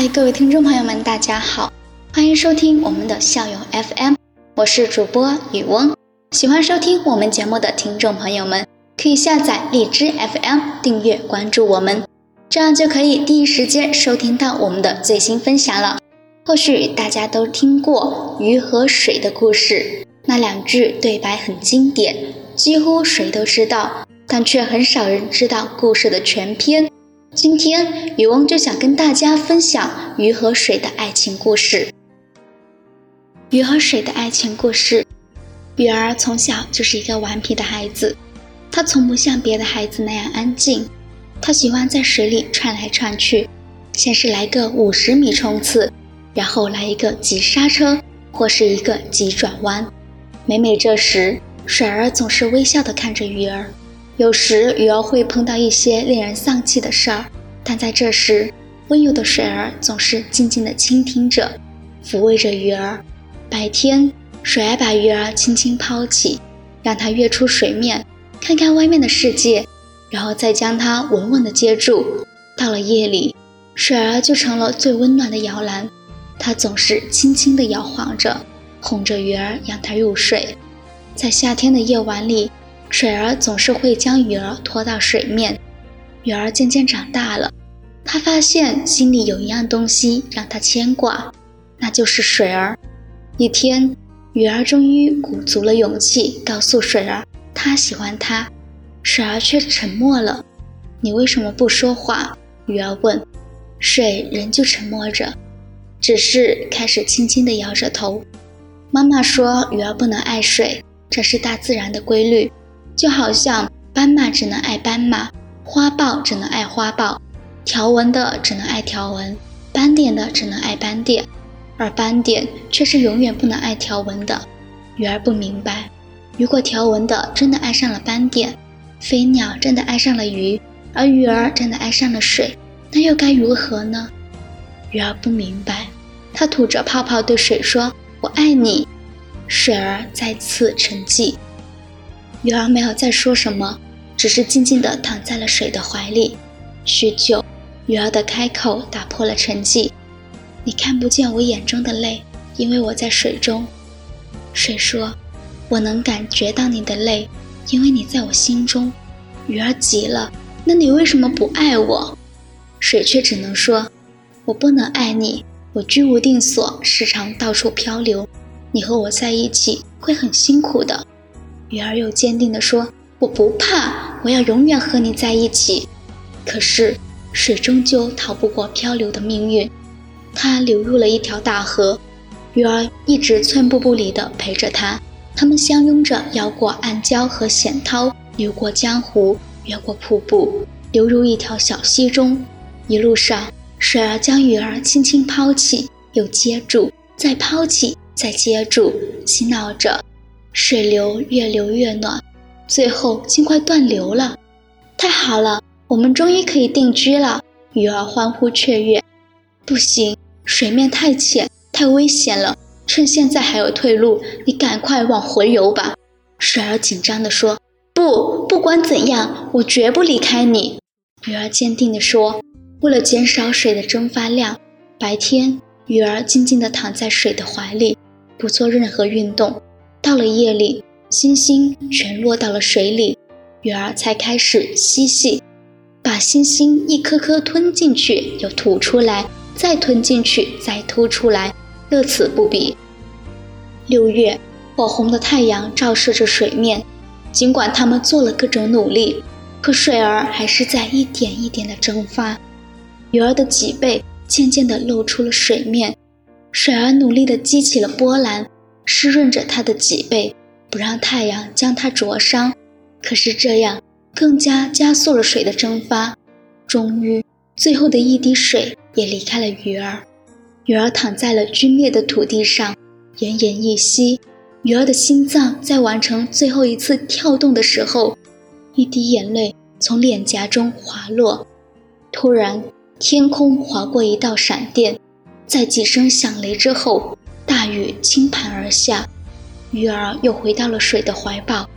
嗨，各位听众朋友们，大家好，欢迎收听我们的校友 FM，我是主播雨翁。喜欢收听我们节目的听众朋友们，可以下载荔枝 FM 订阅关注我们，这样就可以第一时间收听到我们的最新分享了。或许大家都听过鱼和水的故事，那两句对白很经典，几乎谁都知道，但却很少人知道故事的全篇。今天，渔翁就想跟大家分享鱼和水的爱情故事。鱼和水的爱情故事。鱼儿从小就是一个顽皮的孩子，他从不像别的孩子那样安静，他喜欢在水里窜来窜去，先是来个五十米冲刺，然后来一个急刹车或是一个急转弯。每每这时，水儿总是微笑地看着鱼儿。有时鱼儿会碰到一些令人丧气的事儿，但在这时，温柔的水儿总是静静地倾听着，抚慰着鱼儿。白天，水儿把鱼儿轻轻抛起，让它跃出水面，看看外面的世界，然后再将它稳稳地接住。到了夜里，水儿就成了最温暖的摇篮，它总是轻轻地摇晃着，哄着鱼儿，让它入睡。在夏天的夜晚里。水儿总是会将鱼儿拖到水面。鱼儿渐渐长大了，他发现心里有一样东西让他牵挂，那就是水儿。一天，鱼儿终于鼓足了勇气告诉水儿，他喜欢他。水儿却沉默了。你为什么不说话？鱼儿问。水仍旧沉默着，只是开始轻轻地摇着头。妈妈说，鱼儿不能爱水，这是大自然的规律。就好像斑马只能爱斑马，花豹只能爱花豹，条纹的只能爱条纹，斑点的只能爱斑点，而斑点却是永远不能爱条纹的。鱼儿不明白，如果条纹的真的爱上了斑点，飞鸟真的爱上了鱼，而鱼儿真的爱上了水，那又该如何呢？鱼儿不明白，它吐着泡泡对水说：“我爱你。”水儿再次沉寂。鱼儿没有再说什么，只是静静地躺在了水的怀里。许久，鱼儿的开口打破了沉寂：“你看不见我眼中的泪，因为我在水中。”水说：“我能感觉到你的泪，因为你在我心中。”鱼儿急了：“那你为什么不爱我？”水却只能说：“我不能爱你，我居无定所，时常到处漂流。你和我在一起会很辛苦的。”鱼儿又坚定地说：“我不怕，我要永远和你在一起。”可是水终究逃不过漂流的命运，它流入了一条大河。鱼儿一直寸步不离地陪着它，他们相拥着摇过暗礁和险涛，游过江湖，越过瀑布，流入一条小溪中。一路上，水儿将鱼儿轻轻抛起，又接住，再抛起，再接住，嬉闹着。水流越流越暖，最后竟快断流了。太好了，我们终于可以定居了！鱼儿欢呼雀跃。不行，水面太浅，太危险了。趁现在还有退路，你赶快往回游吧。水儿紧张地说：“不，不管怎样，我绝不离开你。”鱼儿坚定地说：“为了减少水的蒸发量，白天鱼儿静静地躺在水的怀里，不做任何运动。”到了夜里，星星全落到了水里，鱼儿才开始嬉戏，把星星一颗颗吞进去，又吐出来，再吞进去，再吐出来，乐此不疲。六月，火红的太阳照射着水面，尽管他们做了各种努力，可水儿还是在一点一点的蒸发。鱼儿的脊背渐渐地露出了水面，水儿努力地激起了波澜。湿润着他的脊背，不让太阳将它灼伤。可是这样更加加速了水的蒸发。终于，最后的一滴水也离开了鱼儿。鱼儿躺在了皲裂的土地上，奄奄一息。鱼儿的心脏在完成最后一次跳动的时候，一滴眼泪从脸颊中滑落。突然，天空划过一道闪电，在几声响雷之后。倾盆而下，鱼儿又回到了水的怀抱。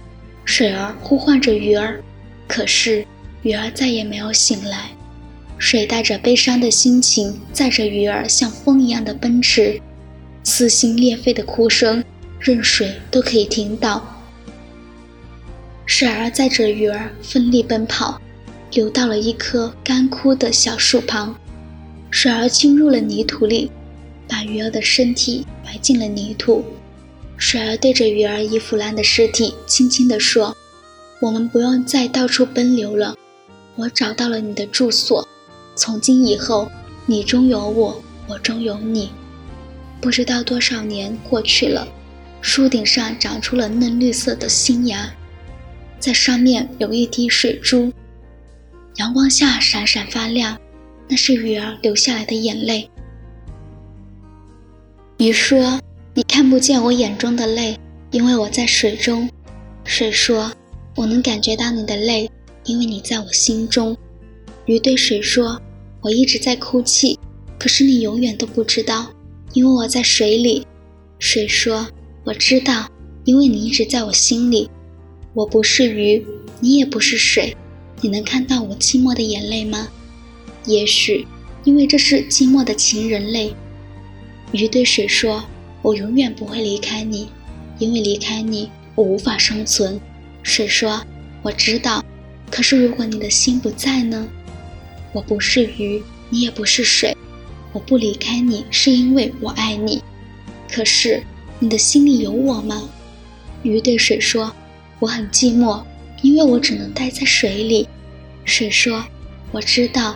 水儿呼唤着鱼儿，可是鱼儿再也没有醒来。水带着悲伤的心情，载着鱼儿像风一样的奔驰，撕心裂肺的哭声，任谁都可以听到。水儿载着鱼儿奋力奔跑，流到了一棵干枯的小树旁。水儿进入了泥土里，把鱼儿的身体埋进了泥土。水儿对着鱼儿已腐烂的尸体轻轻地说：“我们不用再到处奔流了，我找到了你的住所。从今以后，你中有我，我中有你。”不知道多少年过去了，树顶上长出了嫩绿色的新芽，在上面有一滴水珠，阳光下闪闪发亮。那是鱼儿流下来的眼泪。鱼说：“你看不见我眼中的泪，因为我在水中。”水说：“我能感觉到你的泪，因为你在我心中。”鱼对水说：“我一直在哭泣，可是你永远都不知道，因为我在水里。”水说：“我知道，因为你一直在我心里。我不是鱼，你也不是水，你能看到我寂寞的眼泪吗？”也许，因为这是寂寞的情人泪。鱼对水说：“我永远不会离开你，因为离开你，我无法生存。”水说：“我知道，可是如果你的心不在呢？我不是鱼，你也不是水，我不离开你是因为我爱你。可是你的心里有我吗？”鱼对水说：“我很寂寞，因为我只能待在水里。”水说：“我知道。”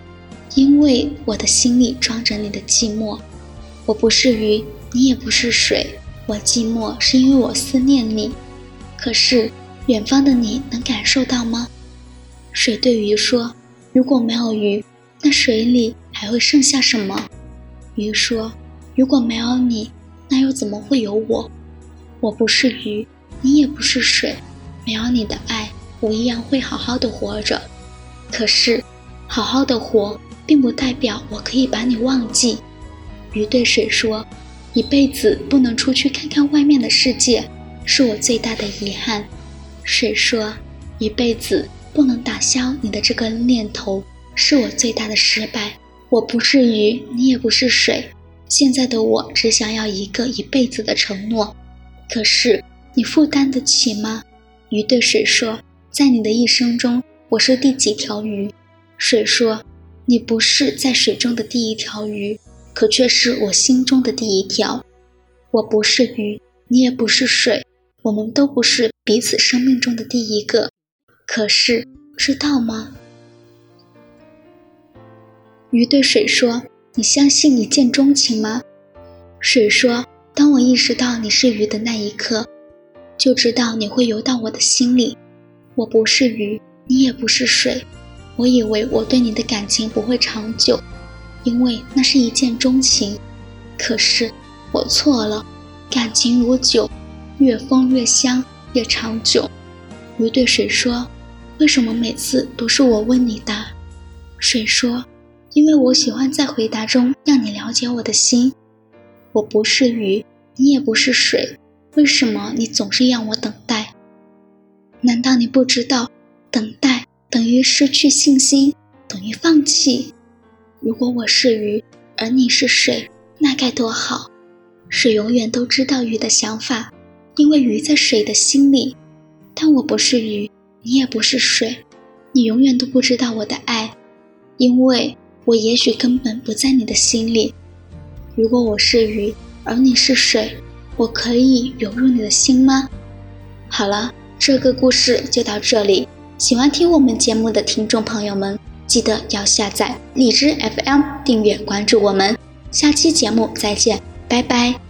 因为我的心里装着你的寂寞，我不是鱼，你也不是水，我寂寞是因为我思念你。可是远方的你能感受到吗？水对鱼说：“如果没有鱼，那水里还会剩下什么？”鱼说：“如果没有你，那又怎么会有我？我不是鱼，你也不是水，没有你的爱，我一样会好好的活着。可是，好好的活。”并不代表我可以把你忘记。鱼对水说：“一辈子不能出去看看外面的世界，是我最大的遗憾。”水说：“一辈子不能打消你的这个念头，是我最大的失败。”我不是鱼，你也不是水。现在的我只想要一个一辈子的承诺，可是你负担得起吗？鱼对水说：“在你的一生中，我是第几条鱼？”水说。你不是在水中的第一条鱼，可却是我心中的第一条。我不是鱼，你也不是水，我们都不是彼此生命中的第一个。可是，知道吗？鱼对水说：“你相信一见钟情吗？”水说：“当我意识到你是鱼的那一刻，就知道你会游到我的心里。我不是鱼，你也不是水。”我以为我对你的感情不会长久，因为那是一见钟情。可是我错了，感情如酒，越疯越香，越长久。鱼对水说：“为什么每次都是我问你答？”水说：“因为我喜欢在回答中让你了解我的心。我不是鱼，你也不是水，为什么你总是让我等待？难道你不知道等待？”等于失去信心，等于放弃。如果我是鱼，而你是水，那该多好！水永远都知道鱼的想法，因为鱼在水的心里。但我不是鱼，你也不是水，你永远都不知道我的爱，因为我也许根本不在你的心里。如果我是鱼，而你是水，我可以涌入你的心吗？好了，这个故事就到这里。喜欢听我们节目的听众朋友们，记得要下载荔枝 FM，订阅关注我们。下期节目再见，拜拜。